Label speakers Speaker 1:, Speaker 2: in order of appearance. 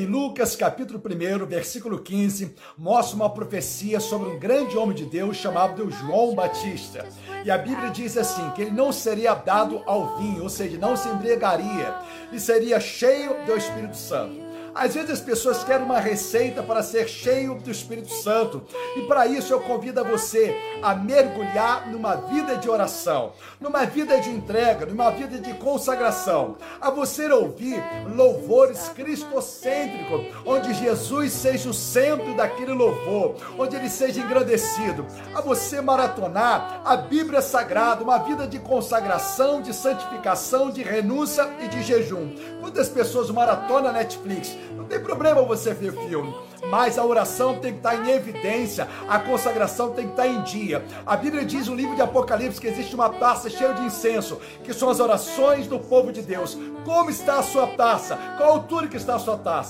Speaker 1: Em Lucas capítulo 1, versículo 15, mostra uma profecia sobre um grande homem de Deus chamado João Batista. E a Bíblia diz assim: que ele não seria dado ao vinho, ou seja, não se embriagaria, e seria cheio do Espírito Santo. Às vezes as pessoas querem uma receita para ser cheio do Espírito Santo. E para isso eu convido a você a mergulhar numa vida de oração, numa vida de entrega, numa vida de consagração. A você ouvir louvores cristocêntricos, onde Jesus seja o centro daquele louvor, onde ele seja engrandecido. A você maratonar a Bíblia Sagrada, uma vida de consagração, de santificação, de renúncia e de jejum. Quantas pessoas maratona Netflix? Não tem problema você ver filme, mas a oração tem que estar em evidência, a consagração tem que estar em dia. A Bíblia diz no livro de Apocalipse que existe uma taça cheia de incenso, que são as orações do povo de Deus. Como está a sua taça? Qual a altura que está a sua taça?